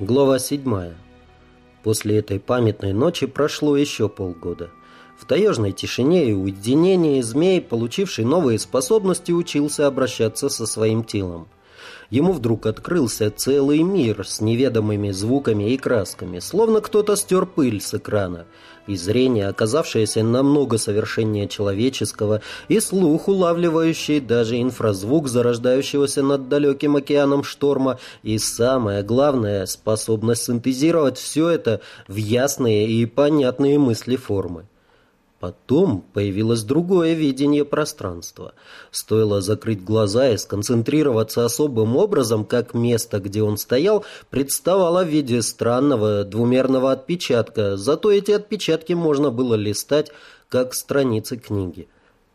Глава 7. После этой памятной ночи прошло еще полгода. В таежной тишине и уединении змей, получивший новые способности, учился обращаться со своим телом. Ему вдруг открылся целый мир с неведомыми звуками и красками, словно кто-то стер пыль с экрана, и зрение, оказавшееся намного совершеннее человеческого, и слух, улавливающий даже инфразвук зарождающегося над далеким океаном шторма, и самое главное, способность синтезировать все это в ясные и понятные мысли формы. Потом появилось другое видение пространства. Стоило закрыть глаза и сконцентрироваться особым образом, как место, где он стоял, представало в виде странного двумерного отпечатка, зато эти отпечатки можно было листать, как страницы книги.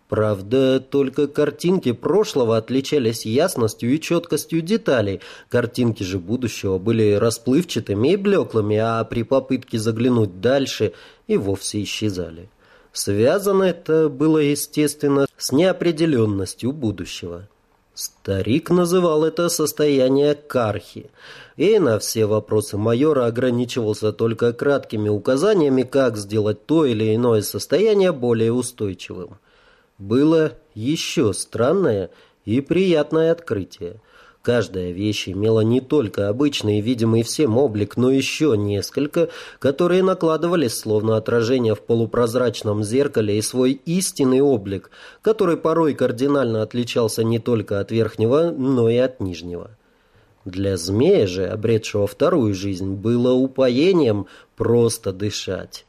Правда, только картинки прошлого отличались ясностью и четкостью деталей. Картинки же будущего были расплывчатыми и блеклыми, а при попытке заглянуть дальше и вовсе исчезали. Связано это было, естественно, с неопределенностью будущего. Старик называл это состояние кархи, и на все вопросы майора ограничивался только краткими указаниями, как сделать то или иное состояние более устойчивым. Было еще странное и приятное открытие – Каждая вещь имела не только обычный видимый всем облик, но еще несколько, которые накладывались словно отражение в полупрозрачном зеркале и свой истинный облик, который порой кардинально отличался не только от верхнего, но и от нижнего. Для змея же, обретшего вторую жизнь, было упоением просто дышать.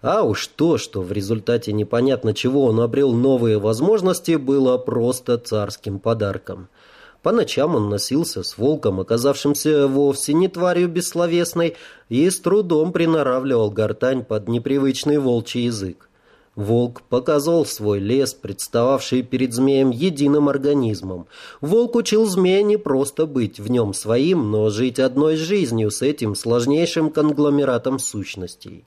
А уж то, что в результате непонятно чего он обрел новые возможности, было просто царским подарком – по ночам он носился с волком, оказавшимся вовсе не тварью бессловесной, и с трудом приноравливал гортань под непривычный волчий язык. Волк показывал свой лес, представавший перед змеем единым организмом. Волк учил змея не просто быть в нем своим, но жить одной жизнью с этим сложнейшим конгломератом сущностей.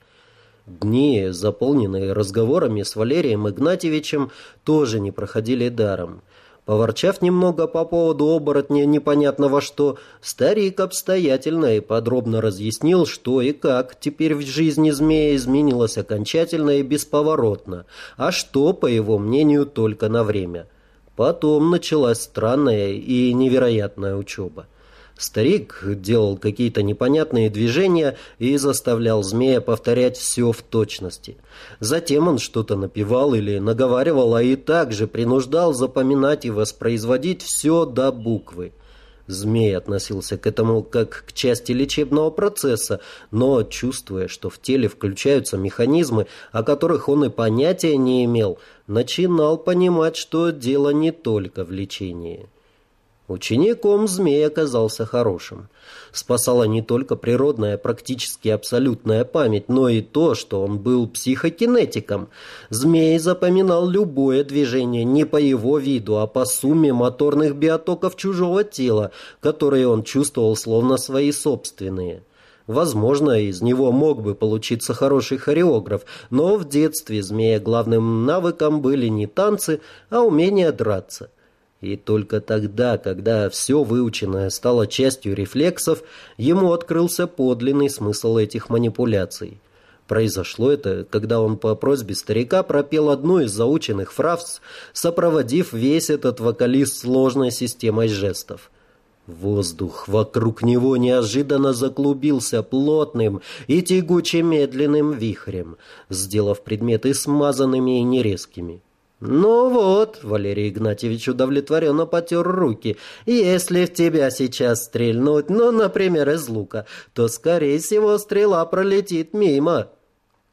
Дни, заполненные разговорами с Валерием Игнатьевичем, тоже не проходили даром. Поворчав немного по поводу оборотня непонятного что, старик обстоятельно и подробно разъяснил, что и как теперь в жизни змея изменилось окончательно и бесповоротно, а что, по его мнению, только на время. Потом началась странная и невероятная учеба. Старик делал какие-то непонятные движения и заставлял змея повторять все в точности. Затем он что-то напевал или наговаривал, а и также принуждал запоминать и воспроизводить все до буквы. Змей относился к этому как к части лечебного процесса, но, чувствуя, что в теле включаются механизмы, о которых он и понятия не имел, начинал понимать, что дело не только в лечении. Учеником змей оказался хорошим. Спасала не только природная, практически абсолютная память, но и то, что он был психокинетиком. Змей запоминал любое движение не по его виду, а по сумме моторных биотоков чужого тела, которые он чувствовал словно свои собственные. Возможно, из него мог бы получиться хороший хореограф, но в детстве змея главным навыком были не танцы, а умение драться. И только тогда, когда все выученное стало частью рефлексов, ему открылся подлинный смысл этих манипуляций. Произошло это, когда он по просьбе старика пропел одну из заученных фраз, сопроводив весь этот вокалист сложной системой жестов. Воздух вокруг него неожиданно заклубился плотным и тягуче медленным вихрем, сделав предметы смазанными и нерезкими. «Ну вот», — Валерий Игнатьевич удовлетворенно потер руки, «если в тебя сейчас стрельнуть, ну, например, из лука, то, скорее всего, стрела пролетит мимо».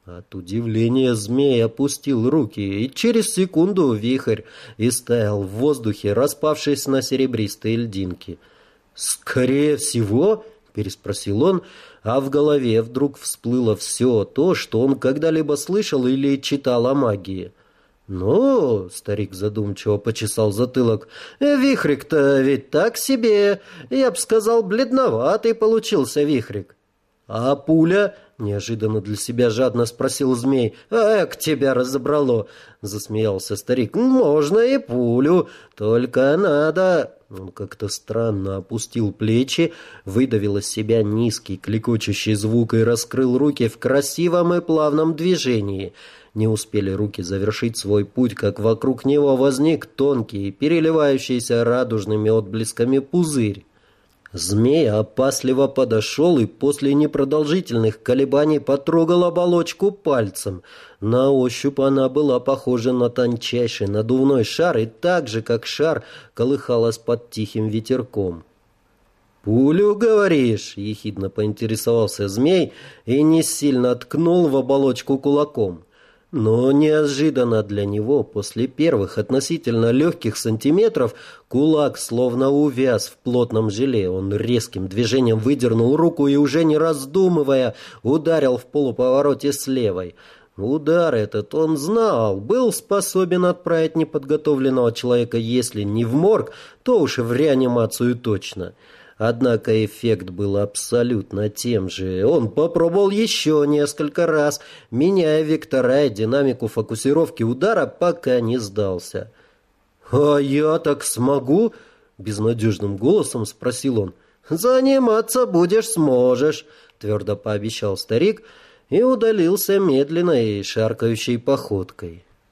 От удивления змей опустил руки, и через секунду вихрь истаял в воздухе, распавшись на серебристые льдинки. «Скорее всего?» — переспросил он, а в голове вдруг всплыло все то, что он когда-либо слышал или читал о магии — «Ну, — старик задумчиво почесал затылок, — вихрик-то ведь так себе, я б сказал, бледноватый получился вихрик». «А пуля?» — неожиданно для себя жадно спросил змей. «Эк, тебя разобрало!» — засмеялся старик. «Можно и пулю, только надо...» Он как-то странно опустил плечи, выдавил из себя низкий клекочущий звук и раскрыл руки в красивом и плавном движении. Не успели руки завершить свой путь, как вокруг него возник тонкий, переливающийся радужными отблесками пузырь. Змей опасливо подошел и после непродолжительных колебаний потрогал оболочку пальцем. На ощупь она была похожа на тончайший надувной шар и так же, как шар, колыхалась под тихим ветерком. «Пулю, говоришь?» — ехидно поинтересовался змей и не сильно ткнул в оболочку кулаком. Но неожиданно для него, после первых относительно легких сантиметров, кулак словно увяз в плотном желе. Он резким движением выдернул руку и, уже не раздумывая, ударил в полуповороте с левой. Удар этот он знал, был способен отправить неподготовленного человека, если не в морг, то уж в реанимацию точно. — Однако эффект был абсолютно тем же. Он попробовал еще несколько раз, меняя вектора и динамику фокусировки удара, пока не сдался. «А я так смогу?» — безнадежным голосом спросил он. «Заниматься будешь сможешь», — твердо пообещал старик и удалился медленной шаркающей походкой.